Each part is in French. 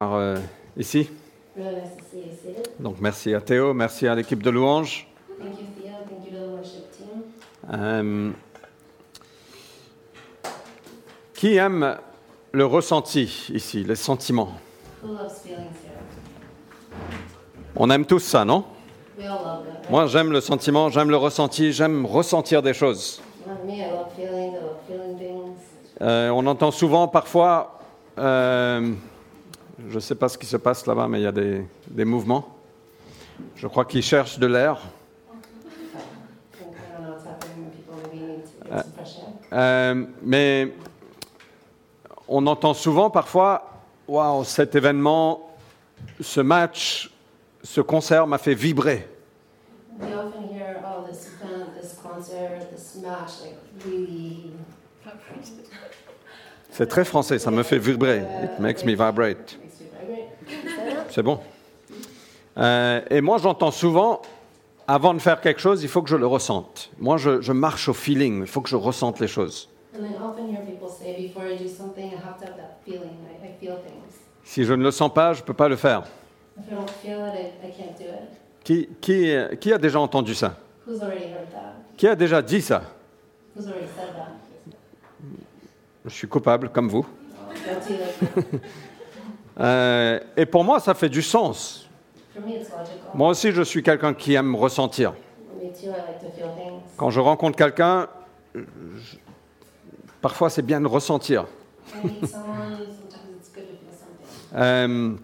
Euh, ici. Donc merci à Théo, merci à l'équipe de louange. Thank you, Theo. Thank you to the worship team. Euh, qui aime le ressenti ici, les sentiments? Who loves feelings here? On aime tous ça, non? Moi j'aime le sentiment, j'aime le ressenti, j'aime ressentir des choses. Euh, on entend souvent parfois, euh, je ne sais pas ce qui se passe là-bas, mais il y a des, des mouvements. Je crois qu'ils cherchent de l'air. Euh, mais on entend souvent parfois, waouh, cet événement, ce match, ce concert m'a fait vibrer. C'est très français, ça me fait vibrer. It makes me vibrate. makes you vibrate. Say that? C'est bon. Euh, et moi, j'entends souvent, avant de faire quelque chose, il faut que je le ressente. Moi, je, je marche au feeling, il faut que je ressente les choses. And then often hear people say, before I do something, I have to have that feeling. I, I feel things. Si je ne le sens pas, je ne peux pas le faire. If I don't feel it, I, I can't do it. Qui, qui, qui a déjà entendu ça? Who's already heard that? Qui a déjà dit ça? Who's already said that? Je suis coupable, comme vous. Euh, et pour moi, ça fait du sens. For me, it's logical. Moi aussi, je suis quelqu'un qui aime ressentir. Quand je rencontre quelqu'un, je- parfois c'est bien de ressentir. I meet someone. Sometimes it's good to feel something. Euh,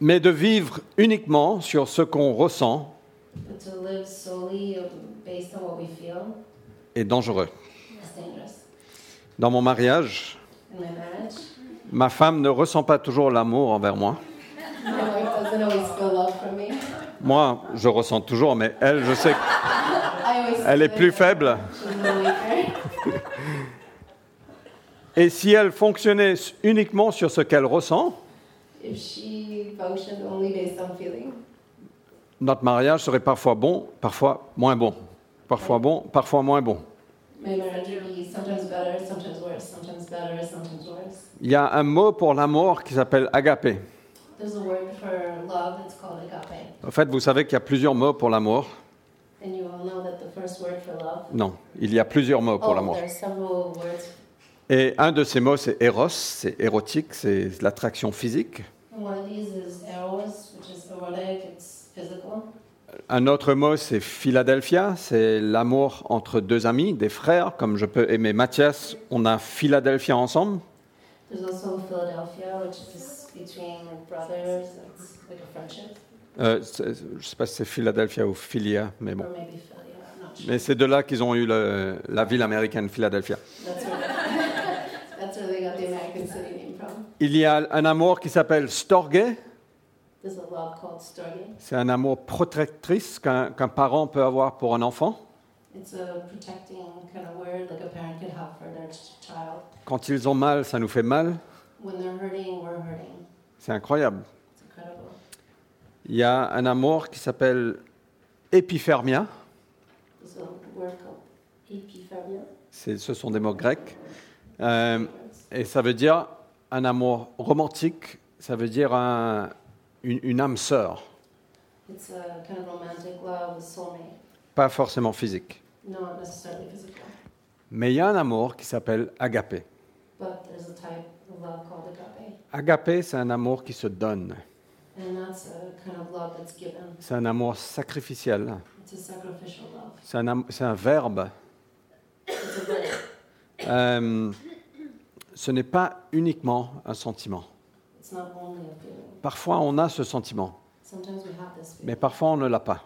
mais de vivre uniquement sur ce qu'on ressent But to live solely based on what we feel est dangereux. is dangerous. Dans mon mariage, In my marriage, ma femme ne ressent pas toujours l'amour envers moi. Moi, je ressens toujours, mais elle, je sais qu'elle est plus faible. Et si elle fonctionnait uniquement sur ce qu'elle ressent, notre mariage serait parfois bon, parfois moins bon. Parfois bon, parfois moins bon. Il y a un mot pour l'amour qui s'appelle agapé. En fait, vous savez qu'il y a plusieurs mots pour l'amour. Non, il y a plusieurs mots pour oh, l'amour. Et un de ces mots, c'est éros, c'est érotique, c'est l'attraction physique. Un autre mot, c'est Philadelphia, c'est l'amour entre deux amis, des frères, comme je peux aimer Mathias, on a Philadelphia ensemble. Euh, je ne sais pas si c'est Philadelphia ou Philia, mais bon. sure. Mais c'est de là qu'ils ont eu le- la ville américaine, Philadelphia. That's where, that's where they got the American city name from. Il y a un amour qui s'appelle Storge, c'est un amour protectrice qu'un qu'un parent peut avoir pour un enfant. It's a protecting kind of word like a parent could have for their ch- child. Quand ils ont mal, ça nous fait mal. When they're hurting, we're hurting. C'est incroyable. It's incredible. Il y a un amour qui s'appelle épiphermia. Ce sont des mots grecs. Euh, et ça veut dire un amour romantique, ça veut dire un- une, une âme sœur, It's a kind of romantic love, a soulmate. pas forcément physique. Not necessarily physical, Mais il y a un amour qui s'appelle agapé. but there's a type of love called agape. Agapé, c'est un amour qui se donne. And that's a kind of love that's given. C'est un amour sacrificiel. It's a sacrificial love. C'est un, am- c'est un verbe. It's a verb. Euh, ce n'est pas uniquement un sentiment. Parfois, on a ce sentiment, mais parfois, on ne l'a pas.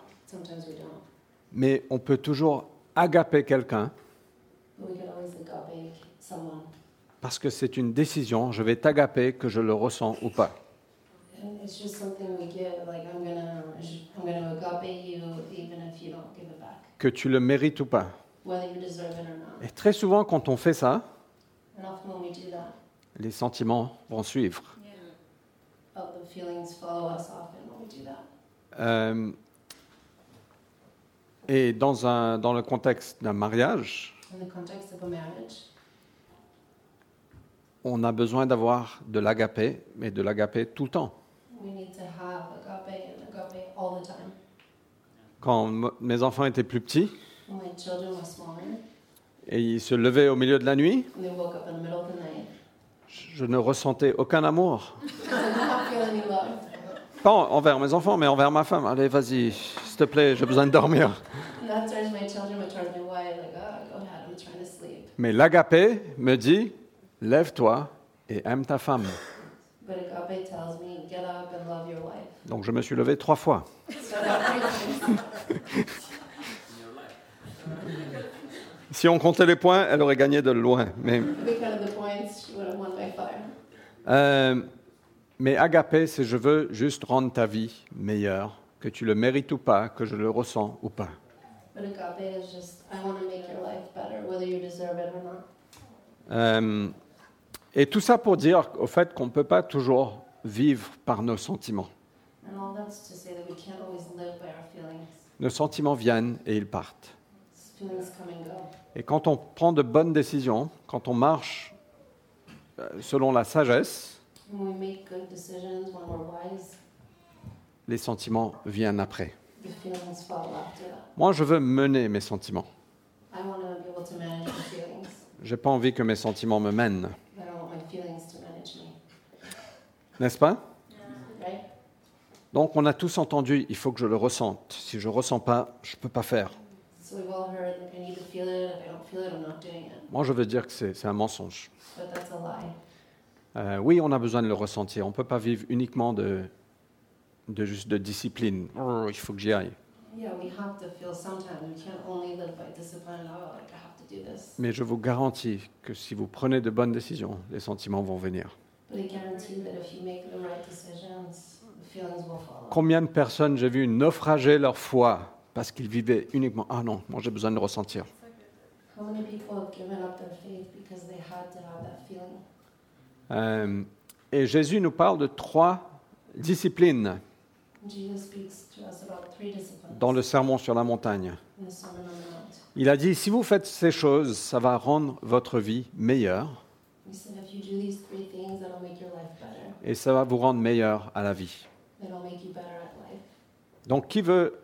Mais on peut toujours agaper quelqu'un parce que c'est une décision. Je vais t'agaper, que je le ressens ou pas. Que tu le mérites ou pas. Et très souvent, quand on fait ça, les sentiments vont suivre. The feelings follow us often when we do that? Euh, et dans, un, dans le contexte d'un mariage, In the context of a marriage, on a besoin d'avoir de l'agapé, mais de l'agapé tout le temps. We need to have agape and agape all the time. Quand m- mes enfants étaient plus petits When my children were smaller et ils se levaient au milieu de la nuit, and they woke up in the middle of the night, je ne ressentais aucun amour. I did not feel any love. Pas en- envers mes enfants, mais envers ma femme. Allez, vas-y, s'il te plaît, j'ai besoin de dormir. Sleep. Mais l'agapé me dit, lève-toi et aime ta femme. But agape tells me, get up and love your wife. Donc je me suis levé trois fois. Si on comptait les points, elle aurait gagné de loin. Mais, euh, mais agapé, c'est je veux juste rendre ta vie meilleure, que tu le mérites ou pas, que je le ressens ou pas. Euh, et tout ça pour dire au fait qu'on ne peut pas toujours vivre par nos sentiments. And all that's to say that we can't always live by our feelings. Nos sentiments viennent et ils partent. Et quand on prend de bonnes décisions, quand on marche euh, selon la sagesse, When we make good decisions, when we're wise, les sentiments viennent après. the feelings follow after that. Moi, je veux mener mes sentiments. I want to be able to manage my feelings, J'ai pas envie que mes sentiments me mènent, but I don't want my feelings to manage me. n'est-ce pas? Right? Donc, on a tous entendu, il faut que je le ressente. Si je ressens pas, je peux pas faire. So we've all heard, like, I need to feel it. If I don't feel it, I'm not doing it. Moi, je veux dire que c'est c'est un mensonge. But that's a lie. Euh, oui, on a besoin de le ressentir. On ne peut pas vivre uniquement de, de juste de discipline. Oh, il faut que j'y aille. Yeah, we have to feel sometimes. We can't only live by discipline. Oh, like I have to do this. Mais je vous garantis que si vous prenez de bonnes décisions, les sentiments vont venir. But I guarantee that if you make the right decisions, the feelings will follow. Combien de personnes j'ai vu naufrager leur foi parce qu'ils vivaient uniquement Ah non, moi j'ai besoin de le ressentir. How many people have given up their faith because they had to have that feeling? Euh, et Jésus nous parle de trois disciplines. Jesus speaks to us about three disciplines. Dans le sermon sur la montagne. Il a dit si vous faites ces choses, ça va rendre votre vie meilleure. Et ça va vous rendre meilleur à la vie. Donc qui veut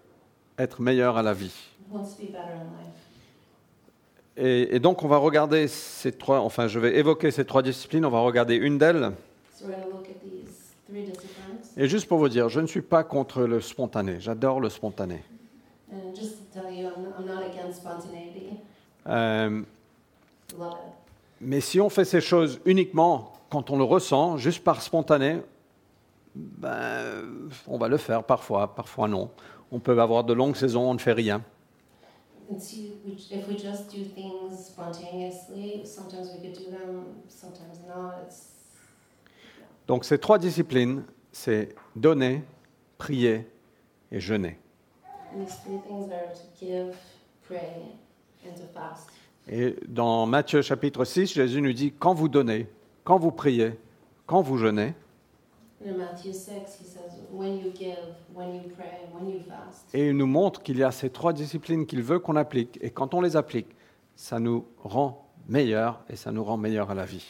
être meilleur à la vie Who wants to be better in life? Et, et donc on va regarder ces trois, enfin je vais évoquer ces trois disciplines, on va regarder une d'elles. Et juste pour vous dire, je ne suis pas contre le spontané, j'adore le spontané. Euh, mais si on fait ces choses uniquement quand on le ressent, juste par spontané, ben, on va le faire parfois, parfois non. On peut avoir de longues saisons, on ne fait rien. And see, we, if we just do things spontaneously, sometimes we could do them, sometimes not. It's Donc ces trois disciplines, c'est donner, prier et jeûner. and these three things are to give, pray, and to fast. Et dans Matthieu chapitre 6, Jésus nous dit, quand vous donnez, quand vous priez, quand vous jeûnez, et il nous montre qu'il y a ces trois disciplines qu'il veut qu'on applique. Et quand on les applique, ça nous rend meilleurs et ça nous rend meilleurs à la vie.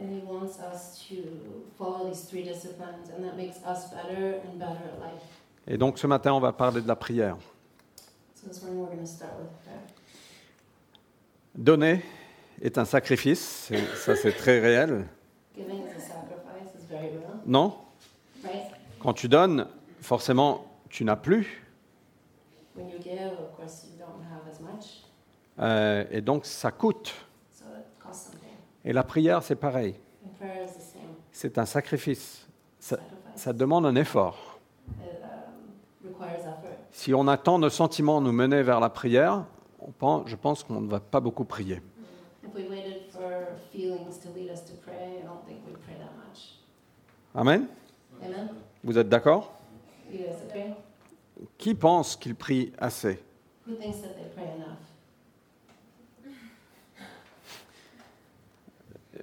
And he wants us to follow these three disciplines, and that makes us better and better at life. Et donc ce matin, on va parler de la prière. So this morning we're going to start with prayer. Donner est un sacrifice, ça c'est très réel. Non? Quand tu donnes, forcément, tu n'as plus. When you give, of course, you don't have as much, Euh, et donc ça coûte. so it costs something. Et la prière, c'est pareil. And prayer is the same C'est un sacrifice. Ça, demande un effort. It um, requires effort. Si on attend nos sentiments nous mener vers la prière, on pense, je pense qu'on ne va pas beaucoup prier. If we waited for feelings to lead us to pray, I don't think we'd pray that much. Amen Amen? Vous êtes d'accord? Qui pense qu'il prie assez? Who thinks that they pray enough?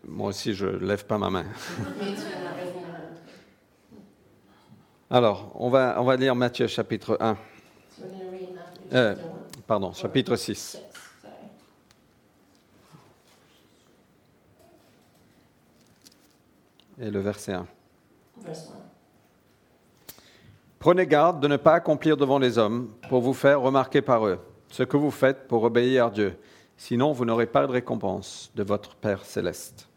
Moi aussi, je ne lève pas ma main. Alors, on va, on va lire Matthieu chapitre 1, So we're going to read Matthew Euh, chapter 1. pardon, chapitre 6. Six, sorry. et le verset 1. Verse 1. Prenez garde de ne pas accomplir devant les hommes pour vous faire remarquer par eux ce que vous faites pour obéir à Dieu. Sinon, vous n'aurez pas de récompense de votre Père céleste.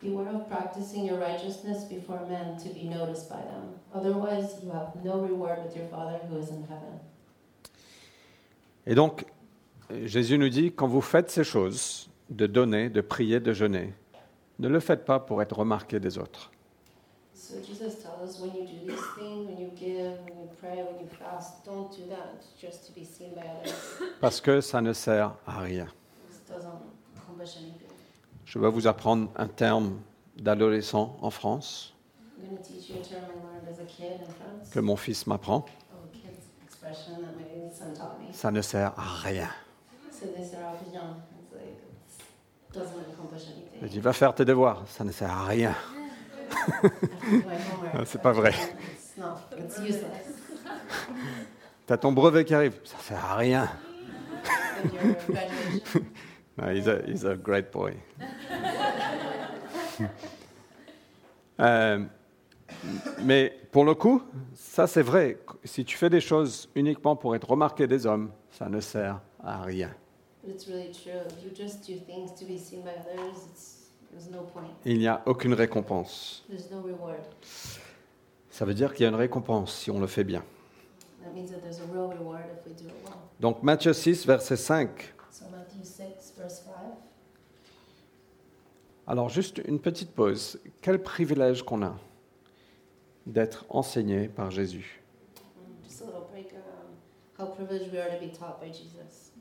Beware of practicing your righteousness before men to be noticed by them. Otherwise, you have no reward with your Father who is in heaven. Et donc, Jésus nous dit, quand vous faites ces choses, de donner, de prier, de jeûner, ne le faites pas pour être remarqué des autres. So Jesus tells us when you do these things, when you give, when you pray, when you fast, don't do that just to be seen by others. Parce que ça ne sert à rien. This doesn't accomplish anything. Je vais vous apprendre un terme d'adolescent en France I'm going to teach you a term I learned as a kid in France. que mon fils m'apprend. Oh, a kid's expression that my son taught me. Ça ne sert à rien. So they start off young. It's like, it doesn't accomplish Je anything. dis, va faire tes devoirs. Ça ne sert à rien. C'est pas vrai. It's not, it's useless. Tu as ton brevet qui arrive. Ça sert à rien. No, he's, a, he's a great boy. Euh, mais pour le coup, ça c'est vrai. Si tu fais des choses uniquement pour être remarqué des hommes, ça ne sert à rien. It's really true. If you just do things to be seen by others, it's, no point. Il n'y a aucune récompense. There's no reward. Ça veut dire qu'il y a une récompense si on le fait bien. That means that there's a real reward if we do it well. Donc Matthieu 6, verset 5. So Matthew 6, verse 5. Alors juste une petite pause. Quel privilège qu'on a d'être enseigné par Jésus. Mm, Just a little break. Um, how privileged we are to be taught by Jesus.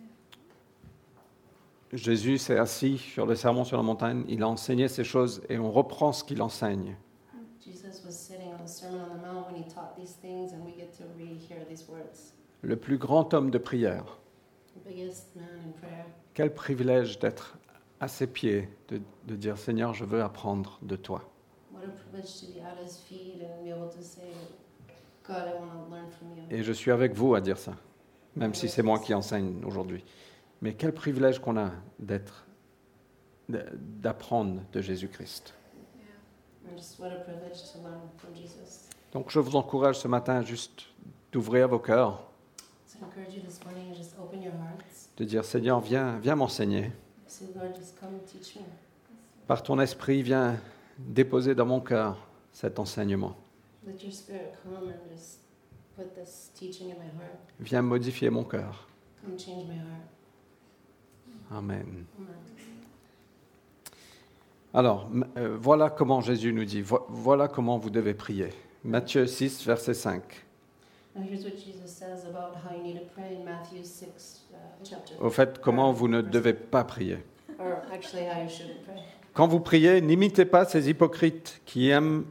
Jésus s'est assis sur le sermon sur la montagne, il a enseigné ces choses et on reprend ce qu'il enseigne. Le plus grand homme de prière, quel privilège d'être à ses pieds, de, de dire Seigneur, je veux apprendre de toi. Et je suis avec vous à dire ça, même si c'est moi qui enseigne aujourd'hui. Mais quel privilège qu'on a d'être, d'apprendre de Jésus-Christ. Donc je vous encourage ce matin juste d'ouvrir vos cœurs, de dire Seigneur, viens, viens m'enseigner. Par ton esprit, viens déposer dans mon cœur cet enseignement. Let your spirit come and just put this teaching in my heart. Viens modifier mon cœur. Come change my heart. Amen. Alors, euh, voilà comment Jésus nous dit, vo- voilà comment vous devez prier. Matthieu 6, verset 5. Now here's what Jesus says about how you need to pray in Matthew 6, uh. Au fait, comment vous ne devez pas prier? Quand vous priez, n'imitez pas ces hypocrites qui aiment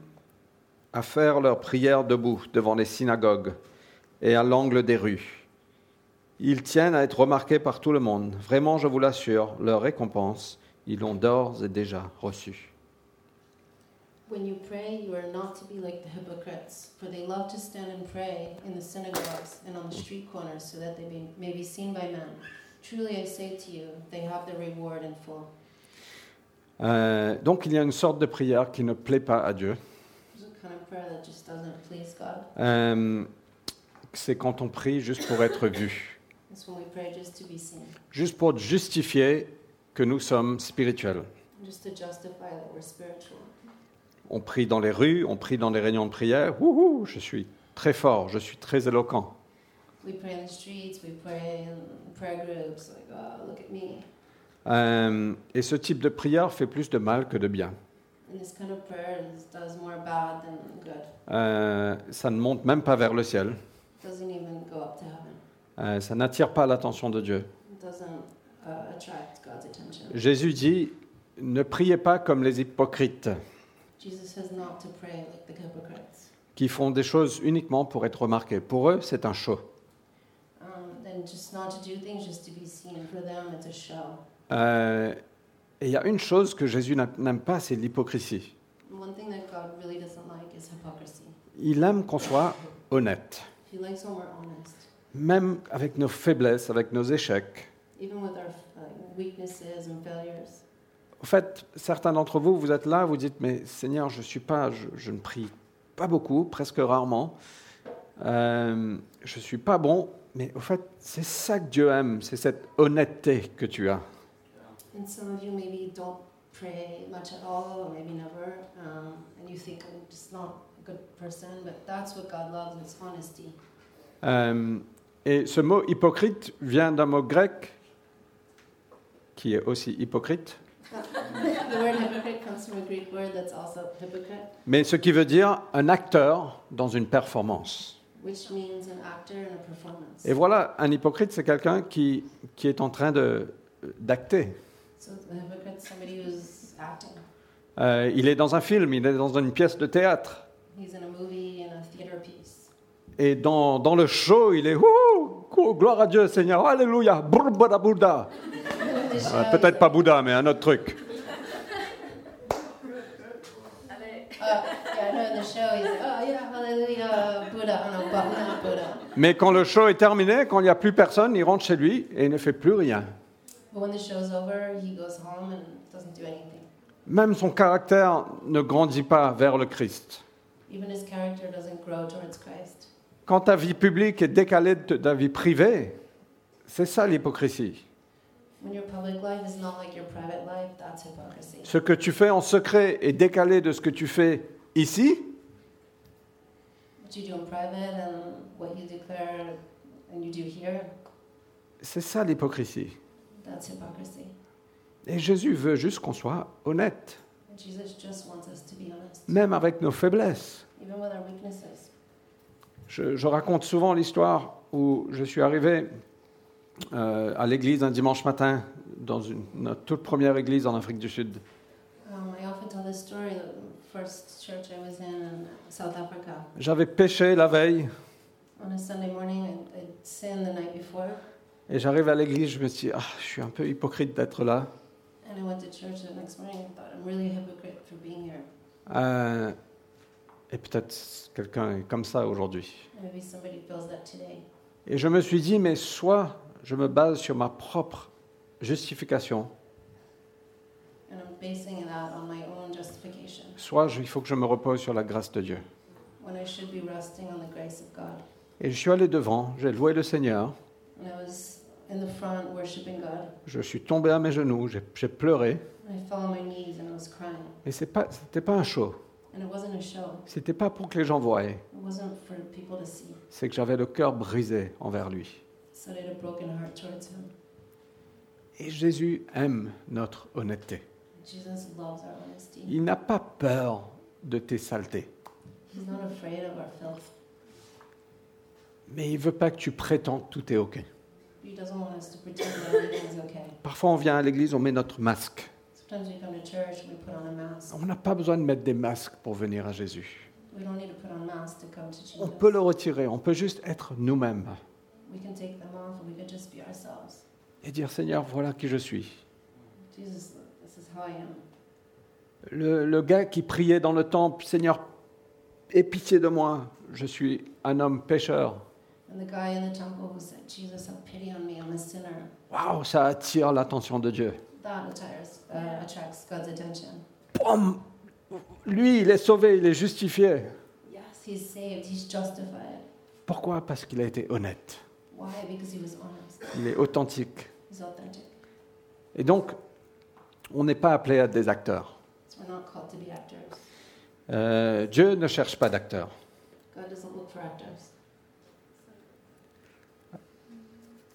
à faire leurs prières debout devant les synagogues et à l'angle des rues. Ils tiennent à être remarqués par tout le monde. Vraiment, je vous l'assure, leur récompense, ils l'ont d'ores et déjà reçue. When you pray, you are not to be like the hypocrites, for they love to stand and pray in the synagogues and on the street corners so that they be, may be seen by men. Truly I say to you, they have their reward in full. Euh, donc il y a une sorte de prière qui ne plaît pas à Dieu. Kind of. Euh, c'est quand on prie juste pour être vu, Juste pour justifier que nous sommes spirituels. On prie dans les rues, on prie dans les réunions de prière. Wouhou, je suis très fort, je suis très éloquent. We pray in the streets, we pray in prayer groups, like, look at me. Euh, et ce type de prière fait plus de mal que de bien. And this kind of prayer is, does more bad than good. Euh, ça ne monte même pas vers le ciel. Euh, ça n'attire pas l'attention de Dieu. Uh. Jésus dit, ne priez pas comme les hypocrites like qui font des choses uniquement pour être remarqués. Pour eux, c'est un show. Um. Euh, et il y a une chose que Jésus n'a- n'aime pas, c'est l'hypocrisie. Really like. Il aime qu'on soit honnête, He même avec nos faiblesses, avec nos échecs. even with our uh, weaknesses and failures. au fait, certains d'entre vous, vous êtes là, vous dites, mais Seigneur, je suis pas, je, je ne prie pas beaucoup, presque rarement. Euh, je suis pas bon, mais au fait, c'est ça que Dieu aime, c'est cette honnêteté que tu as. Um, et ce mot hypocrite vient d'un mot grec qui est aussi hypocrite, the word hypocrite comes from a Greek word that's also hypocrite, mais ce qui veut dire un acteur dans une performance. which means an actor in a performance. Et voilà, un hypocrite, c'est quelqu'un qui, qui est en train d'acter. Euh, il est dans un film, il est dans une pièce de théâtre. Et dans, dans le show, il est Ouh, gloire à Dieu, Seigneur, Alléluia, Bouddha. Peut-être pas Bouddha, mais un autre truc. Like, oh. Oh. Mais quand le show est terminé, quand il n'y a plus personne, il rentre chez lui et il ne fait plus rien. Même son caractère ne grandit pas vers le Christ. Even his character doesn't grow towards Christ. Quand ta vie publique est décalée de ta vie privée, c'est ça l'hypocrisie. When your public life is not like your private life, that's hypocrisy. Ce que tu fais en secret est décalé de ce que tu fais ici, What you do in private and what you declare and you do here, c'est ça l'hypocrisie. that's hypocrisy. Et Jésus veut juste qu'on soit honnête, And Jesus just wants us to be honest, même avec nos faiblesses. even with our weaknesses. Je, je raconte souvent l'histoire où je suis arrivé euh, à l'église un dimanche matin, dans une, notre toute première église en Afrique du Sud. I often tell this story. The first church I was in in South Africa. J'avais péché la veille On a Sunday morning, I, I'd sinned the night before, et j'arrive à l'église, je me suis dit, ah, je suis un peu hypocrite d'être là. and I went to church the next morning and thought, I'm really a hypocrite for being here. Euh, et peut-être quelqu'un est comme ça aujourd'hui. Et je me suis dit, mais soit je me base sur ma propre justification, soit il faut que je me repose sur la grâce de Dieu. when I should be resting on the grace of God. Et je suis allé devant, j'ai loué le Seigneur, And I was in the front worshiping God. je suis tombé à mes genoux, j'ai pleuré. Mais ce n'était pas un show, C'était pas pour que les gens voient, c'est que j'avais le cœur brisé envers lui. Et Jésus aime notre honnêteté. Il n'a pas peur de tes saletés, mais il veut pas que tu prétends que tout est OK. Parfois, on vient à l'église, on met notre masque. Sometimes we come to church and we put on a mask. On n'a pas besoin de mettre des masques pour venir à Jésus. We don't need to put on masks to come to Jesus. On peut le retirer, on peut juste être nous-mêmes We can take them off and we could just be ourselves. et dire Seigneur, voilà qui je suis. Jesus, this is how I am. Le, le gars qui priait dans le temple, Seigneur, aie pitié de moi, je suis un homme pécheur. And the guy in the temple who said, Jesus, have pity on me, I'm a sinner. Waouh, ça attire l'attention de Dieu. That attires, uh, attracts God's attention. Boum Lui, il est sauvé, il est justifié. Yes, he's saved, he's justified. Pourquoi? Parce qu'il a été honnête. Why? Because he was honest. Il est authentique. He's authentic. Et donc, on n'est pas appelé à être des acteurs. So we're not called to be actors. Euh, Dieu ne cherche pas d'acteurs. God doesn't look for actors.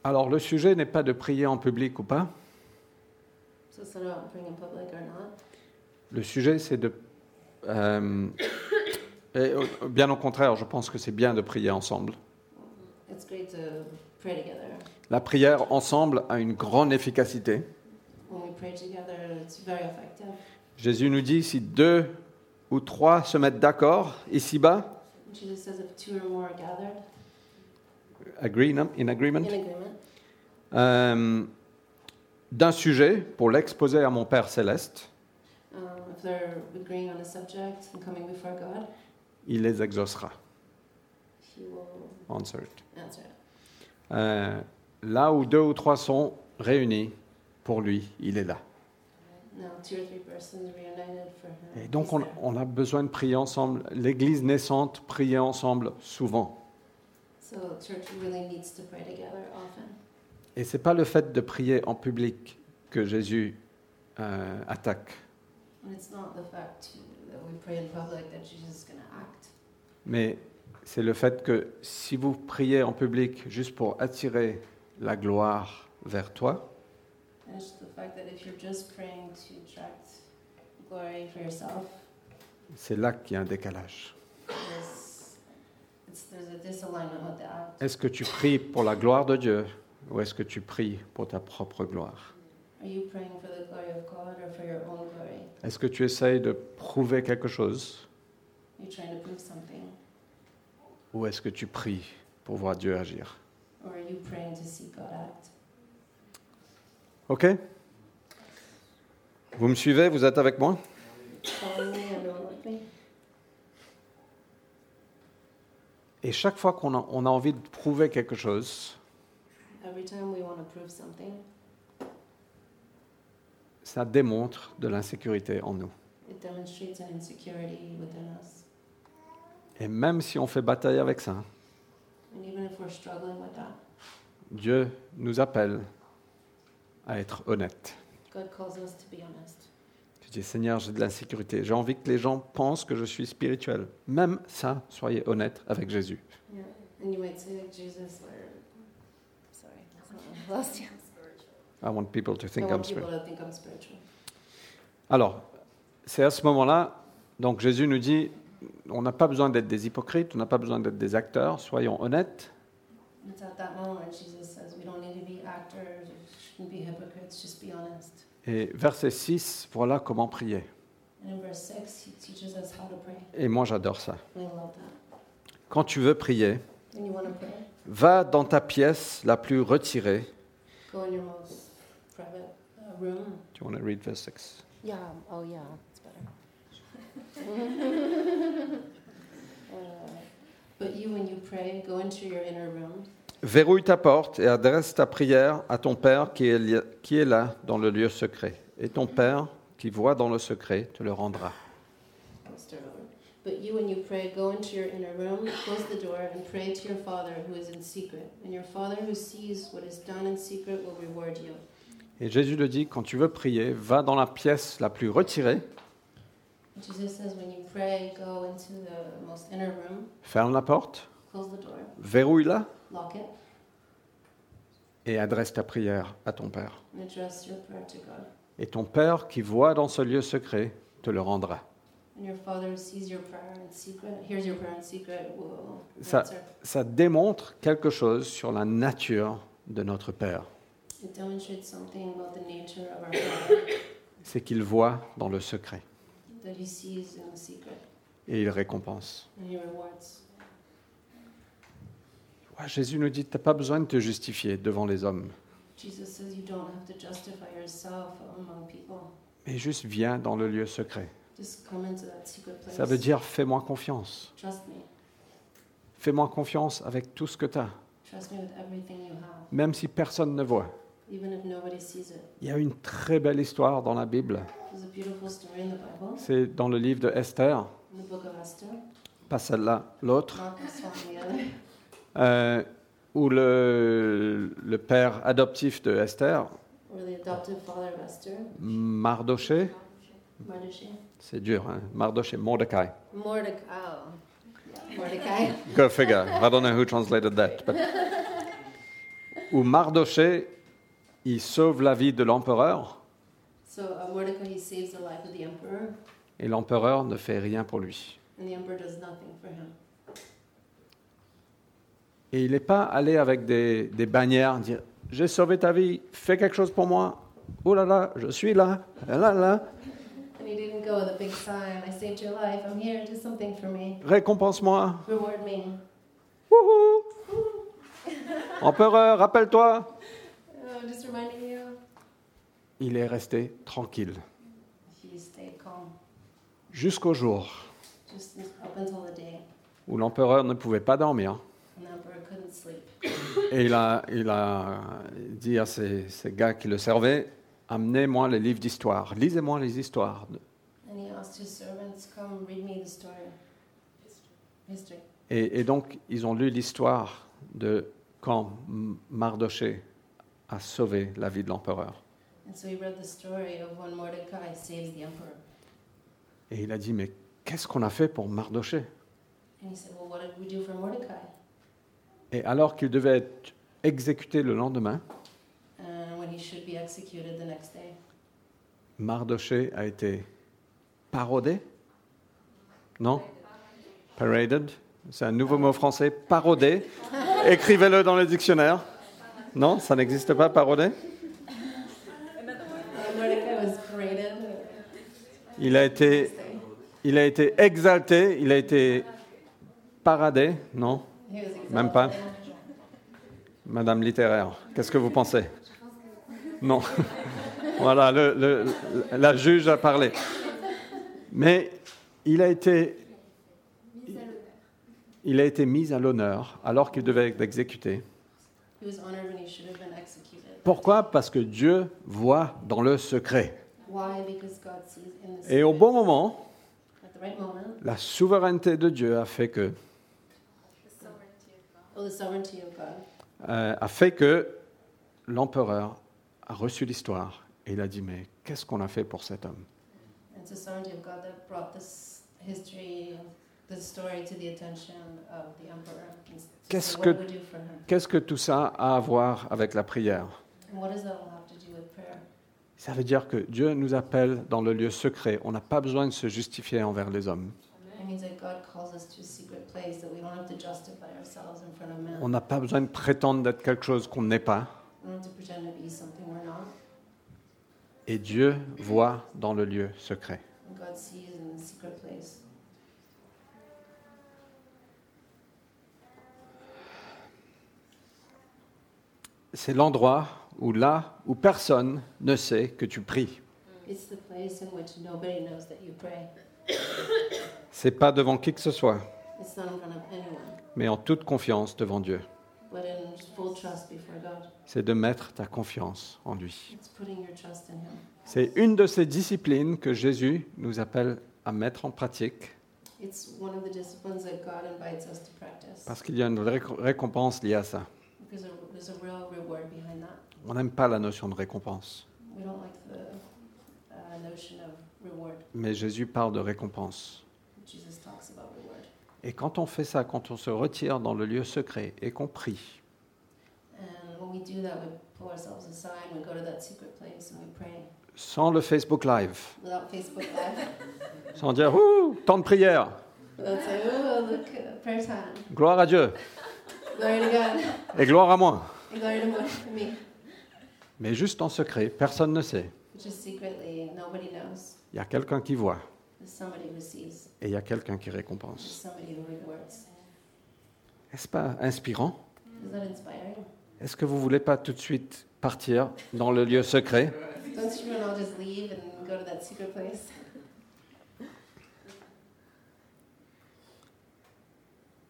Alors, le sujet n'est pas de prier en public ou pas. So it's not about praying in public or not. Le sujet, c'est de... euh, et, euh, bien au contraire, je pense que c'est bien de prier ensemble. It's great to pray together. La prière ensemble a une grande efficacité. When we pray together, it's very effective. Jésus nous dit, si deux ou trois se mettent d'accord ici-bas, agree, no? in agreement, in agreement euh, d'un sujet pour l'exposer à mon Père céleste, um, if they're agreeing on a subject and coming before God, il les exaucera. He will Answer it. answer it. Euh, là où deux ou trois sont réunis, pour lui, il est là. Now, two or three persons reunited for him. Et donc on, a besoin de prier ensemble. L'Église naissante priait ensemble souvent. So church really needs to pray together often. Et c'est pas le fait de prier en public que Jésus euh, attaque, And it's not the fact to, that we pray in public that Jesus is going to act. mais c'est le fait que si vous priez en public juste pour attirer la gloire vers toi, And it's the fact that if you're just praying to attract glory for yourself, c'est là qu'il y a un décalage. Est-ce que tu pries pour la gloire de Dieu ou est-ce que tu pries pour ta propre gloire? Est-ce que tu essayes de prouver quelque chose? Ou est-ce que tu pries pour voir Dieu agir? Ok? Vous me suivez? Vous êtes avec moi? Et chaque fois qu'on a, on a envie de prouver quelque chose, Every time we want to prove something, ça démontre de l'insécurité en nous. it demonstrates an insecurity within us. Et même si on fait bataille avec ça, And even if we're struggling with that, Dieu nous appelle à être honnêtes. God calls us to be honest. Tu dis, Seigneur, j'ai de l'insécurité. J'ai envie que les gens pensent que je suis spirituel. Même ça, soyez honnête avec Jésus. Yeah. And you might say, like, Jesus, or I lost you. I want people to I think want I'm people spiritual. to think I'm spiritual. Alors, c'est à ce moment-là, donc Jésus nous dit, on n'a pas besoin d'être des hypocrites, on n'a pas besoin d'être des acteurs, soyons honnêtes. It's at that moment Jesus says we don't need to be actors, we shouldn't be hypocrites, just be honest. Et verset 6, voilà comment prier. And in verse 6, he teaches us how to pray. Et moi, j'adore ça. Quand tu veux prier, When you want to pray, va dans ta pièce la plus retirée. Go in your most private uh, room. Do you want to read verse 6? Yeah, oh yeah, it's better. Uh, but you, when you pray, go into your inner room, Verrouille ta porte et adresse ta prière à ton Père qui est, li- qui est là dans le lieu secret. Et ton Père qui voit dans le secret te le rendra. Start over. But you, when you pray, go into your inner room, close the door, and pray to your Father who is in secret. And your Father who sees what is done in secret will reward you. Et Jésus le dit, quand tu veux prier, va dans la pièce la plus retirée, Jesus says, when you pray, go into the most inner room, ferme la porte, close the door, verrouille-la lock it, et adresse ta prière à ton Père. and address your prayer to God. Et ton Père qui voit dans ce lieu secret te le rendra. And your Father who sees your prayer in secret, hears your prayer in secret, will Ça-. Ça démontre quelque chose sur la nature de notre Père. C'est qu'il voit dans le secret that He sees in the secret, et il récompense. Ouais, Jésus nous dit, tu n'as pas besoin de te justifier devant les hommes, mais juste viens dans le lieu secret. Ça veut dire fais-moi confiance. Trust me. Fais-moi confiance avec tout ce que tu as, Trust me with everything you have, même si personne ne voit. even if nobody sees it. Il y a une très belle histoire dans la Bible. There's a beautiful story in the Bible, C'est dans le livre de Esther, in the book of Esther, pas celle-là, l'autre, euh, où le, le père adoptif de Esther, Mardoché. C'est dur, hein? Mardoché, Mordecai. Mordecai. Oh. Yeah, Mordecai. Go figure. I don't know who translated that. But... Où Mardoché, il sauve la vie de l'empereur So uh, Mordecai he saves the life of the emperor, et l'empereur ne fait rien pour lui. and the emperor does nothing for him. Et il n'est pas allé avec des, des bannières, dire J'ai sauvé ta vie, fais quelque chose pour moi. Oh là là, je suis là, là là, récompense-moi. reward me. Wouhou Empereur, rappelle-toi. Oh, just reminding you. Il est resté tranquille jusqu'au jour just up until the day, où l'empereur ne pouvait pas dormir. and the emperor couldn't sleep. Et il a, il a dit à ses, ses gars qui le servaient amenez-moi les livres d'histoire, lisez-moi les histoires. And he asked his servants, Come, read me the story. History. Et, et donc, ils ont lu l'histoire de quand Mardoché a sauvé la vie de l'empereur. And so he read the story of when Mordecai saves the emperor. Et il a dit, mais qu'est-ce qu'on a fait pour Mardoché? And he said, Well, what did we do for Mordecai? Et alors qu'il devait être exécuté le lendemain, when he should be executed the next day. Mardoché a été parodé Non? Paraded? C'est un nouveau mot français, parodé. Écrivez-le dans le dictionnaire. Non, ça n'existe pas, parodé il a, été, il a été exalté, il a été paradé, non? Même pas? Madame littéraire, qu'est-ce que vous pensez? Non. voilà, le- le- la juge a parlé. Mais il a été, il a été mis à l'honneur alors qu'il devait être exécuté. Pourquoi? Parce que Dieu voit dans le secret. Et au bon moment, la souveraineté de Dieu a fait que, euh, a fait que l'empereur a reçu l'histoire et il a dit mais qu'est-ce qu'on a fait pour cet homme? Qu'est-ce que-? Qu'est-ce que tout ça a à voir avec la prière? And what does that all have to do with prayer? Ça veut dire que Dieu nous appelle dans le lieu secret. On n'a pas besoin de se justifier envers les hommes. It means that God calls us to a secret place that we don't have to justify ourselves in front of men. On n'a pas besoin de prétendre d'être quelque chose qu'on n'est pas. We don't have to pretend to be something we're not. Et Dieu voit dans le lieu secret. C'est l'endroit où là où personne ne sait que tu pries. C'est pas devant qui que ce soit, mais en toute confiance devant Dieu. But in full trust before God. C'est de mettre ta confiance en lui. C'est une de ces disciplines que Jésus nous appelle à mettre en pratique It's one of the disciplines that God invites us to practice parce qu'il y a une récompense liée à ça. On n'aime pas la notion de récompense, We don't like the uh, notion of reward. mais Jésus parle de récompense. Jesus talks about reward. Et quand on fait ça, quand on se retire dans le lieu secret et qu'on prie, And when we do that, we pull ourselves aside, we go to that secret place and we pray. sans le Facebook Live, Facebook Live. sans dire Ouh, temps de prière, uh, gloire à Dieu. Et gloire à moi. Mais juste en secret, personne ne sait. Il y a quelqu'un qui voit There's somebody who sees. et il y a quelqu'un qui récompense. somebody who rewards. Est-ce pas inspirant? Is that inspiring? Est-ce que vous voulez pas tout de suite partir dans le lieu secret? Don't you want to just leave and go to that secret place?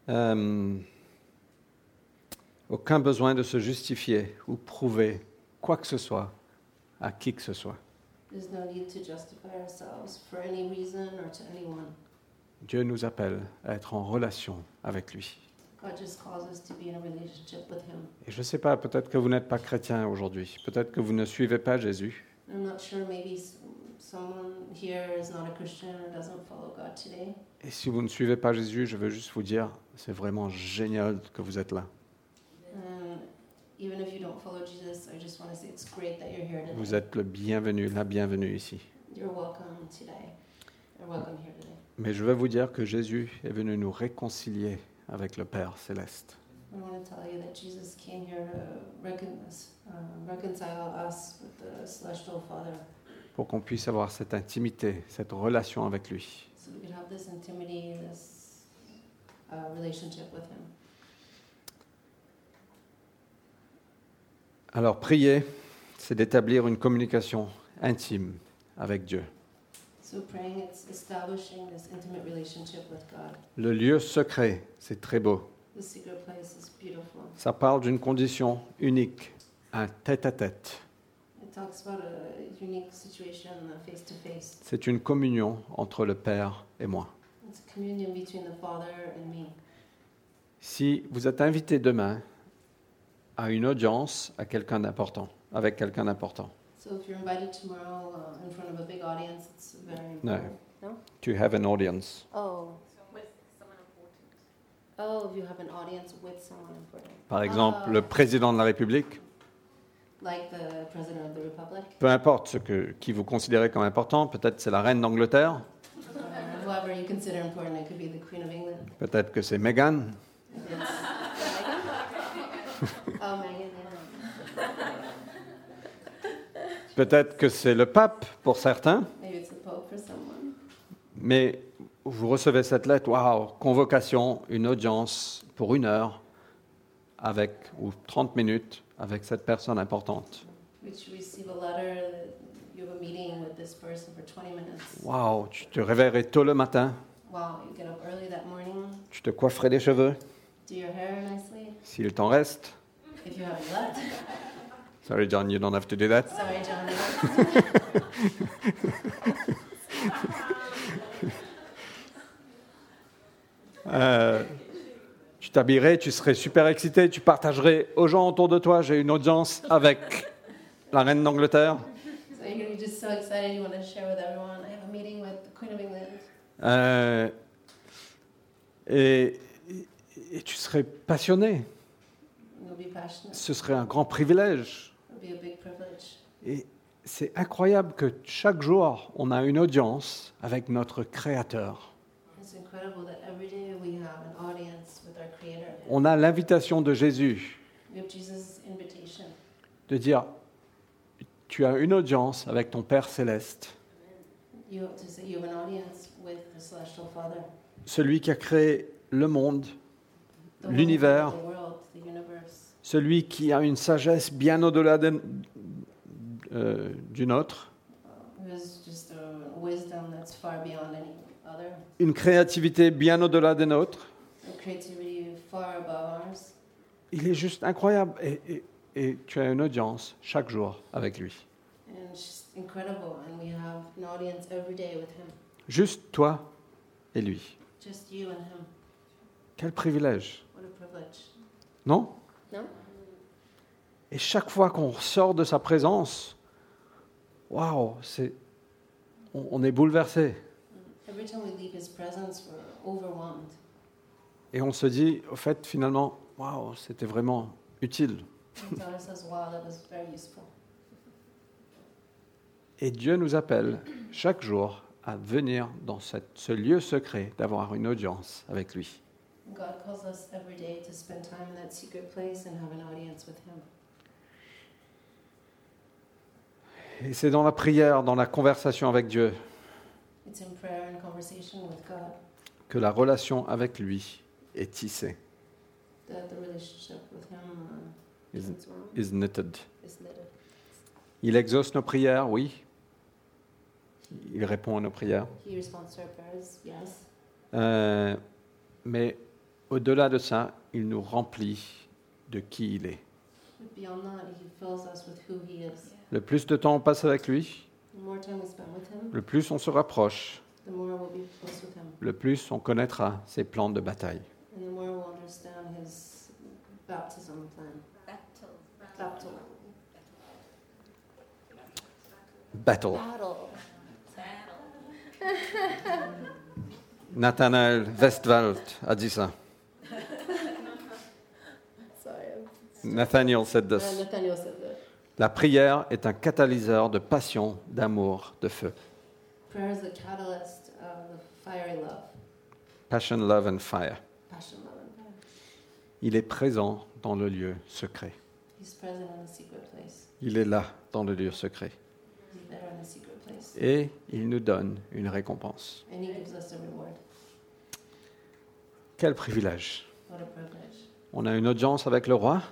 Euh, Aucun besoin de se justifier ou prouver quoi que ce soit à qui que ce soit. There's no need to justify ourselves for any reason or to anyone. Dieu nous appelle à être en relation avec lui. God just calls us to be in a relationship with Him. Et je ne sais pas, peut-être que vous n'êtes pas chrétien aujourd'hui, peut-être que vous ne suivez pas Jésus, I'm not sure, maybe s- someone here is not a Christian or doesn't follow God today. Et si vous ne suivez pas Jésus, je veux juste vous dire, c'est vraiment génial que vous êtes là. Vous êtes le bienvenu, la bienvenue ici. You're welcome today. You're welcome here today. Mais je veux vous dire que Jésus est venu nous réconcilier avec le Père céleste. I want to tell you that Jesus came here to recon- reconcile us with the celestial Father pour qu'on puisse avoir cette intimité, cette relation avec lui. so we could have this intimity, this uh, relationship with Him. Alors prier, c'est d'établir une communication intime avec Dieu. So praying, it's establishing this intimate relationship with God. Le lieu secret, c'est très beau. The secret place is beautiful. Ça parle d'une condition unique, un tête-à-tête. It talks about a unique situation face to face. C'est une communion entre le Père et moi. It's a communion between the Father and me. Si vous êtes invité demain à une audience à quelqu'un d'important, avec quelqu'un d'important, So if you're invited tomorrow uh, in front of a big audience, it's very No. important. No? to have an audience, Oh. Oh, if you have an audience with someone important. par exemple Ah. le président de la République, Like the President of the Republic. peu importe ce que, qui vous considérez comme important, peut-être c'est la reine d'Angleterre, or whoever you consider important. It could be the Queen of England. peut-être que c'est Meghan, If it's Meghan. Oh, Meghan, yeah. Peut-être que c'est le pape pour certains, mais vous recevez cette lettre, waouh, convocation, une audience pour une heure avec, ou 30 minutes avec cette personne importante. Which you receive a letter that you have a meeting with this person for 20 minutes. Waouh, tu te réveillerais tôt le matin, Wow, you get up early that morning, tu te coifferais les cheveux, do your hair nicely. S'il t'en reste. If you haven't left. Sorry, John, you don't have to do that. Sorry, John. Euh, tu t'habillerais, tu serais super excité, tu partagerais aux gens autour de toi, j'ai une audience avec la reine d'Angleterre. Have. Euh, et, et tu serais passionné. Ce serait un grand privilège. It'll be a big privilege. Et c'est incroyable que chaque jour, on a une audience avec notre Créateur. It's incredible that every day we have an audience with our Creator. On a l'invitation de Jésus We have Jesus' invitation de dire, tu as une audience avec ton Père céleste, you have to say you have an audience with the Celestial Father, celui qui a créé le monde, L'univers. created the world, the universe, celui qui a une sagesse bien au-delà de- euh, du nôtre, who has just a wisdom that's far beyond any other, une créativité bien au-delà des nôtres. Il est juste incroyable. Et, et- et tu as une audience chaque jour avec lui. And it's just incredible. And we have an audience every day with Him, Juste toi et lui. just you and Him. Quel privilège, What a privilege. Non? No? Et chaque fois qu'on sort de sa présence, waouh, c'est, on, on est bouleversé. Every time we leave His presence, we're overwhelmed. Et on se dit, au fait, finalement, waouh, c'était vraiment utile. Et Dieu nous appelle chaque jour à venir dans ce lieu secret, d'avoir une audience avec lui. God calls us every day to spend time in that secret place and have an audience with Him. Et c'est dans la prière, dans la conversation avec Dieu, It's in prayer and conversation with God que la relation avec lui est tissée, that the relationship with Him uh, is, is wrong, is knitted. is knitted. Il exauce nos prières, oui. Il répond à nos prières. He responds to our prayers, yes. Euh, mais au-delà de ça, il nous remplit de qui il est. Le plus de temps on passe avec lui, le plus on se rapproche, le plus on connaîtra ses plans de bataille. Battle. Nathanael Westwald a dit ça. Sorry. Nathaniel said this. Nathaniel said that. La prière est un catalyseur de passion, d'amour, de feu. Prayer is the catalyst of love, Passion, love and fire. passion, love, and fire. Il est présent dans le lieu secret. He's present in the secret place. Il est là dans le lieu secret. He's there in the secret place. Et il nous donne une récompense. And He gives us a reward. Quel privilège. What a privilege. On a une audience avec le roi,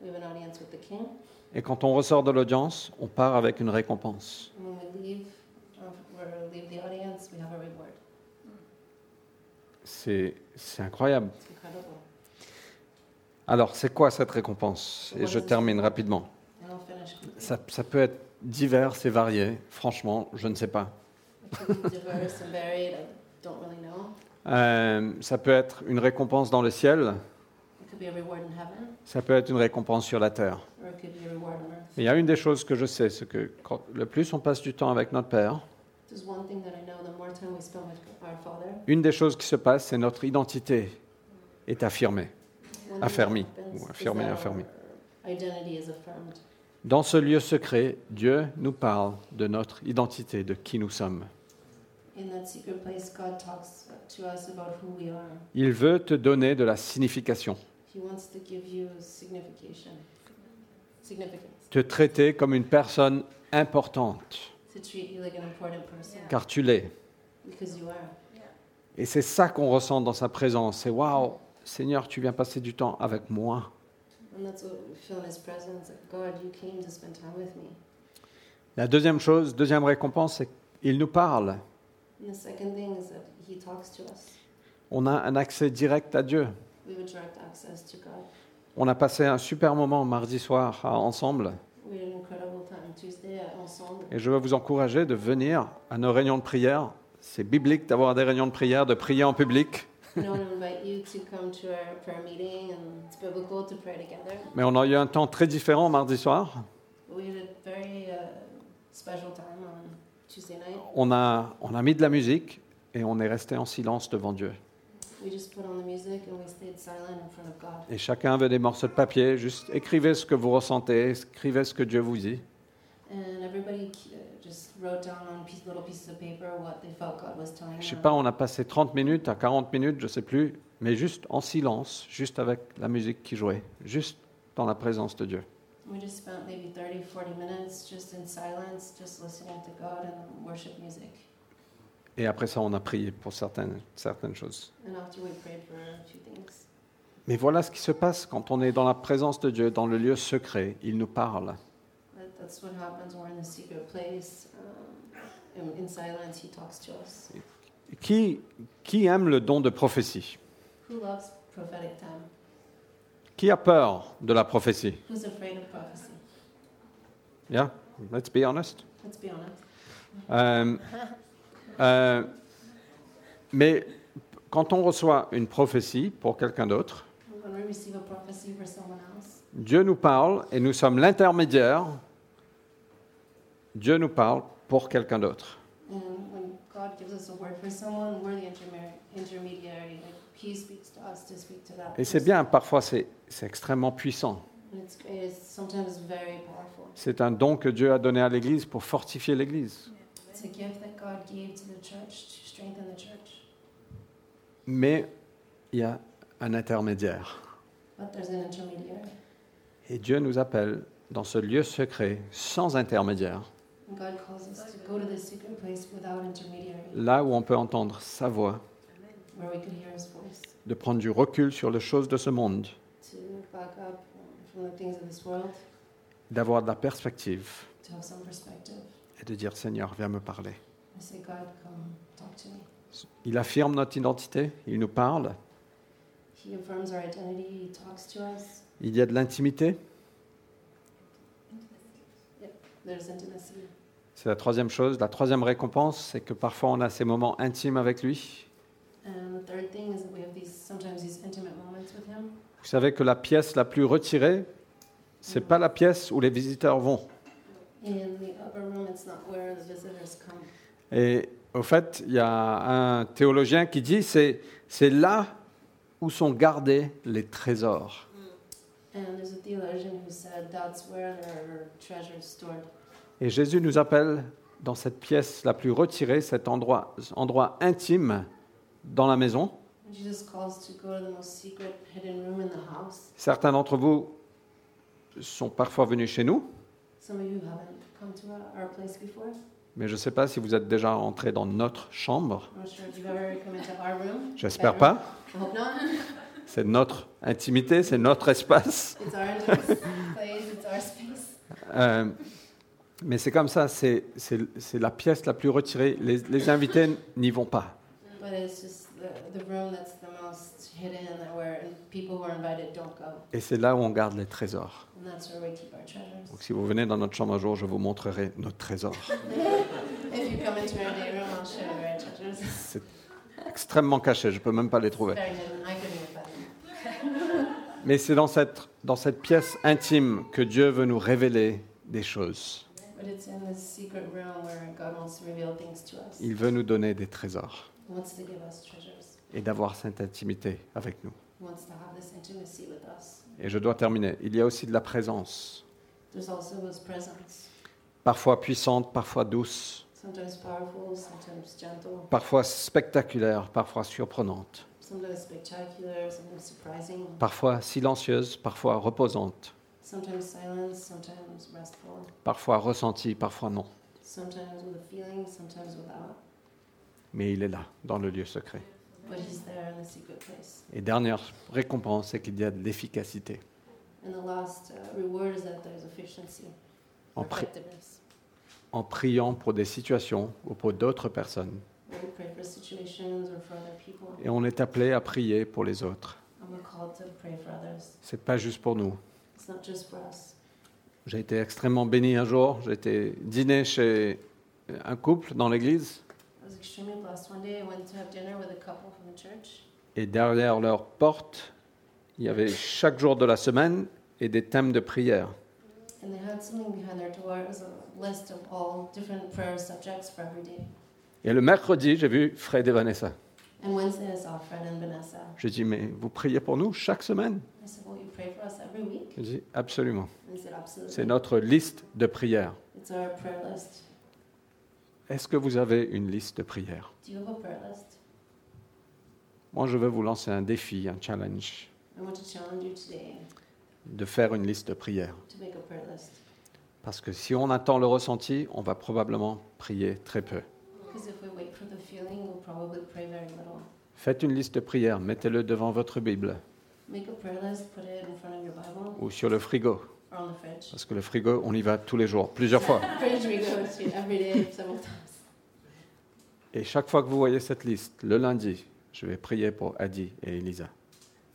We have an audience with the king, et quand on ressort de l'audience, on part avec une récompense. and when we leave, uh, we leave the audience, we have a reward. C'est incroyable. It's incredible. Alors, c'est quoi cette récompense? Et je termine rapidement. Ça, ça peut être diverses et variées. Franchement, je ne sais pas. Euh, ça peut être une récompense dans le ciel, ça peut être une récompense sur la terre. Mais il y a une des choses que je sais, c'est que quand- le plus on passe du temps avec notre Père, une des choses qui se passe, c'est notre identité est affirmée. one thing Affermi, that happens ou is affirmé, that affermi. our Identity is affirmed. Dans ce lieu secret, Dieu nous parle de notre identité, de qui nous sommes. Il veut te donner de la signification, He wants to give you signification, significance, te traiter comme une personne importante, to treat you like an important person car tu l'es. because you are. Et c'est ça qu'on ressent dans sa présence. C'est waouh, Seigneur, tu viens passer du temps avec moi. And that's what we feel in His presence. Like, God, you came to spend time with me. La deuxième chose, deuxième récompense, c'est qu'il nous parle. And the second thing is that He talks to us. On a un accès direct à Dieu. We have a direct access to God. On a passé un super moment mardi soir ensemble. We had an incredible time Tuesday at ensemble. Et je veux vous encourager de venir à nos réunions de prière. C'est biblique d'avoir des réunions de prière, de prier en public. Mais on a eu un temps très différent mardi soir. Uh. On a, on a mis de la musique et on est resté en silence devant Dieu. Et chacun avait des morceaux de papier. Juste écrivez ce que vous ressentez, écrivez ce que Dieu vous dit. And everybody uh, just wrote down on piece, little pieces of paper what they felt God was telling Je sais them. pas, on a passé 30 minutes à 40 minutes, je sais plus, mais juste en silence, juste avec la musique qui jouait, juste dans la présence de Dieu. We Et après ça, on a prié pour certaines, certaines choses. And after we prayed for a few things. Mais voilà ce qui se passe quand on est dans la présence de Dieu, dans le lieu secret. Il nous parle. That, that's what happens when we're in the secret place. Um, in, in silence, He talks to us. Qui, qui aime le don de prophétie? Who loves prophetic time? Qui a peur de la prophétie? Who's afraid of prophecy? Yeah, let's be honest. Let's be honest. Euh, euh, mais quand on reçoit une prophétie pour quelqu'un d'autre, Dieu nous parle et nous sommes l'intermédiaire. Dieu nous parle pour quelqu'un d'autre. Et c'est bien, parfois c'est extrêmement puissant. C'est un don que Dieu a donné à l'Église pour fortifier l'Église. It's a gift that God gave to the church to strengthen the church. Mais il y a un intermédiaire. But there's an intermediary. Et Dieu nous appelle dans ce lieu secret, sans intermédiaire, And God calls us to go to the secret place without intermediary, là où on peut entendre sa voix, where we could hear His voice, de prendre du recul sur les choses de ce monde, to back up from the things of this world, d'avoir de la perspective to have some perspective. Et de dire Seigneur, viens me parler. I say, God, come talk to me. Il affirme notre identité, il nous parle, He affirms our identity. He talks to us. il y a de l'intimité. There's intimacy. C'est la troisième chose. La troisième récompense, c'est que parfois on a ces moments intimes avec lui. And the third thing is that we have these sometimes these intimate moments with Him. Vous savez que la pièce la plus retirée, c'est pas la pièce où les visiteurs vont. Et au fait, il y a un théologien qui dit c'est c'est là où sont gardés les trésors. Said stored. Et Jésus nous appelle dans cette pièce la plus retirée, cet endroit, endroit intime dans la maison. Certains d'entre vous sont parfois venus chez nous, Some of you haven't mais je ne sais pas si vous êtes déjà entrés dans notre chambre. J'espère pas. C'est notre intimité, c'est notre espace. Euh, mais c'est comme ça, c'est la pièce la plus retirée. Les, les invités n'y vont pas. But it's just the, the Et c'est là où on garde les trésors. Donc si vous venez dans notre chambre un jour, je vous montrerai our treasures. C'est extrêmement caché, je ne peux même pas les trouver. Mais c'est dans cette, dans cette pièce intime que Dieu veut nous révéler des choses. But it's in this secret room where God wants to reveal things to us. Il veut nous donner des trésors Et d'avoir cette intimité avec nous. Et je dois terminer. Il y a aussi de la présence, parfois puissante, parfois douce, sometimes powerful, sometimes gentle, parfois spectaculaire, parfois surprenante, sometimes spectacular, sometimes surprising, parfois silencieuse, parfois reposante, sometimes silent, sometimes restful, parfois ressentie, parfois non. sometimes with a feeling, sometimes without. Mais il est là, dans le lieu secret. Et dernière récompense, c'est qu'il y a de l'efficacité. And the last uh, reward is that there's efficiency, En, pri- effectiveness. en priant pour des situations ou pour d'autres personnes. Et on est appelé à prier pour les autres. and we're called to pray for others. C'est pas juste pour nous. It's not just for us. J'ai été extrêmement béni un jour. J'ai été dîner chez un couple dans l'église. Et derrière leur porte, il y avait chaque jour de la semaine et des thèmes de prière. and they had something behind their door. It was a list of all different prayer subjects for every day. Et le mercredi, j'ai vu Fred et Vanessa. And Wednesday I saw Fred and Vanessa. J'ai dit, mais vous priez pour nous chaque semaine? I said, Will you pray for us every week? J'ai dit, absolument. C'est notre liste de prières. It's our prayer list. Est-ce que vous avez une liste de prières? Moi, je veux vous lancer un défi, un challenge, de faire une liste de prières. Parce que si on attend le ressenti, on va probablement prier très peu. Because if we wait for the feeling, we'll probably pray very little. Faites une liste de prières, mettez-le devant votre Bible Make a prayer list, put it in front of your Bible ou sur le frigo. Parce que le frigo, on y va tous les jours, plusieurs fois. fridge we go to every day, several times. Et chaque fois que vous voyez cette liste, le lundi, je vais prier pour Adi et Elisa.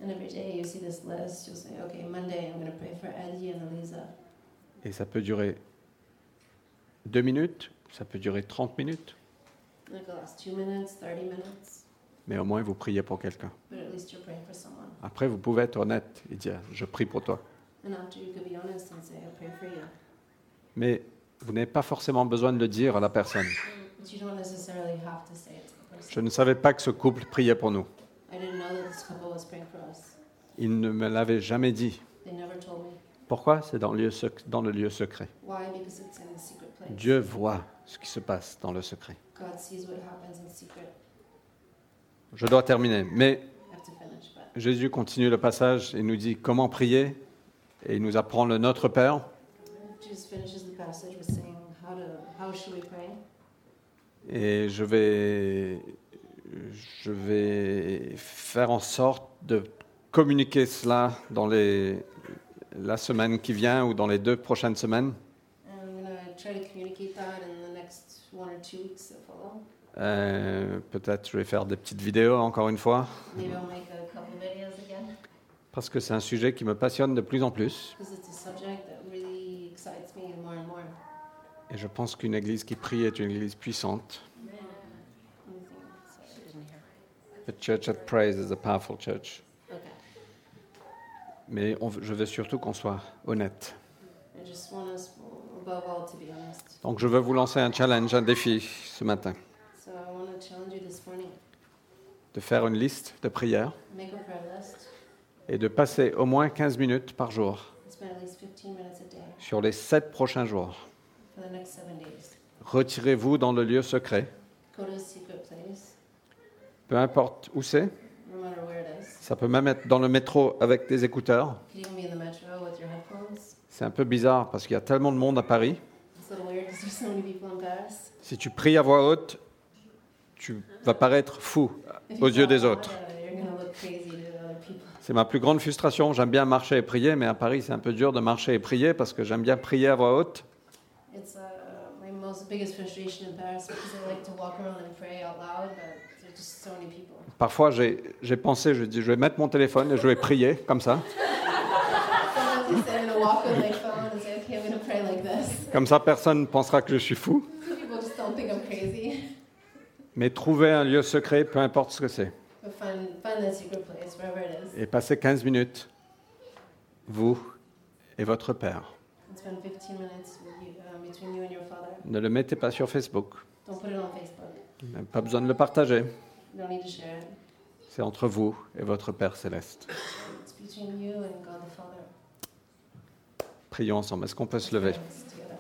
And every day you see this list, you'll say, okay, Monday I'm going to pray for Eddie and Eliza. Et ça peut durer deux minutes, ça peut durer 30 minutes, And it could last two minutes, 30 minutes, mais au moins vous priez pour quelqu'un. but at least you're praying for someone. Après, vous pouvez être honnête et dire, je prie pour toi. And after you could be honest and say, I pray for you. Mais vous n'avez pas forcément besoin de le dire à la personne. But you don't necessarily have to say it to the person. Je ne savais pas que ce couple priait pour nous. I didn't know that this couple was praying for us. Ils ne me l'avaient jamais dit. Pourquoi? C'est dans, le lieu sec- dans le lieu secret. Why? Because it's in the secret place. Dieu voit ce qui se passe dans le secret. God sees what happens in secret. Je dois terminer, mais Jésus continue le passage et nous dit comment prier, et il nous apprend le Notre Père. Et je vais, je vais faire en sorte de communiquer cela dans les, la semaine qui vient ou dans les deux prochaines semaines. And I'm going to try to communicate that in the next one or two weeks that follow. Euh, Peut-être je vais faire des petites vidéos encore une fois, Maybe I'll make a couple videos again parce que c'est un sujet qui me passionne de plus en plus. really more more. Et je pense qu'une église qui prie est une église puissante. A church that prays is a powerful church. Okay. Mais on- je veux surtout qu'on soit honnête. Donc je veux vous lancer un challenge, un défi ce matin, So I want to challenge you this morning. de faire une liste de prières Make a prayer list et de passer au moins 15 minutes par jour and spend at least 15 minutes a day sur les sept prochains jours. Retirez-vous dans le lieu secret, peu importe où c'est. Ça peut même être dans le métro avec des écouteurs. C'est un peu bizarre parce qu'il y a tellement de monde à Paris. Si tu pries à voix haute, tu vas paraître fou aux yeux des autres. loud, You're going to look crazy to other people. C'est ma plus grande frustration. J'aime bien marcher et prier, mais à Paris, c'est un peu dur de marcher et prier parce que j'aime bien prier à voix haute. It's uh, my most biggest frustration in Paris because I like to walk around and pray out loud, but there's there's just so many people. Parfois, j'ai pensé, je dis, je vais mettre mon téléphone et je vais prier comme ça. Comme ça, personne ne pensera que je suis fou. Mais trouver un lieu secret, peu importe ce que c'est, find find that secret place, wherever it is, et passer 15 minutes, vous et votre Père. and spend 15 minutes with you, between you and your father. Ne le mettez pas sur Facebook. Don't put it on Facebook. Même Pas besoin de le partager. You don't need to share it. C'est entre vous et votre Père céleste. It's between you and God the Father. Prions ensemble. Est-ce qu'on peut se lever together.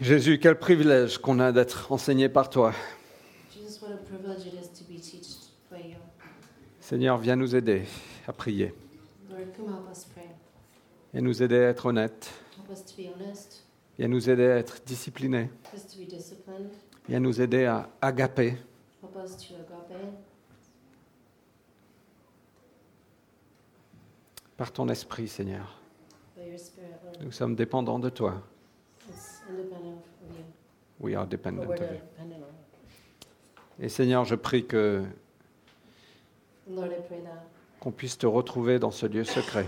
Jésus, quel privilège qu'on a d'être enseigné par toi. Jesus, what a privilege it is to be taught by you. Seigneur, viens nous aider à prier Lord, come help us pray. et nous aider à être honnêtes. Help us to be honest. Viens nous aider à être disciplinés. Help us to be disciplined. Viens nous aider à agaper. Help us to agape. Par ton esprit, Seigneur. By your Spirit, Lord. Nous sommes dépendants de toi. It's independent of you. We are dependent of you. Et Seigneur, je prie que qu'on puisse te retrouver dans ce lieu secret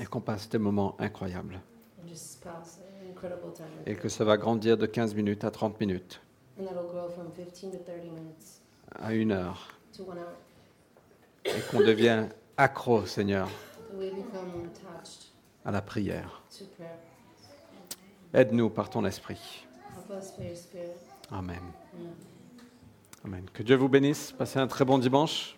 et qu'on passe des moments incroyables. Et que ça va grandir de 15 minutes à 30 minutes, And that'll grow from 15 to 30 minutes à une heure. Et qu'on devienne accro, Seigneur, à la prière. Aide-nous par ton esprit. Amen. Amen. Que Dieu vous bénisse. Passez un très bon dimanche.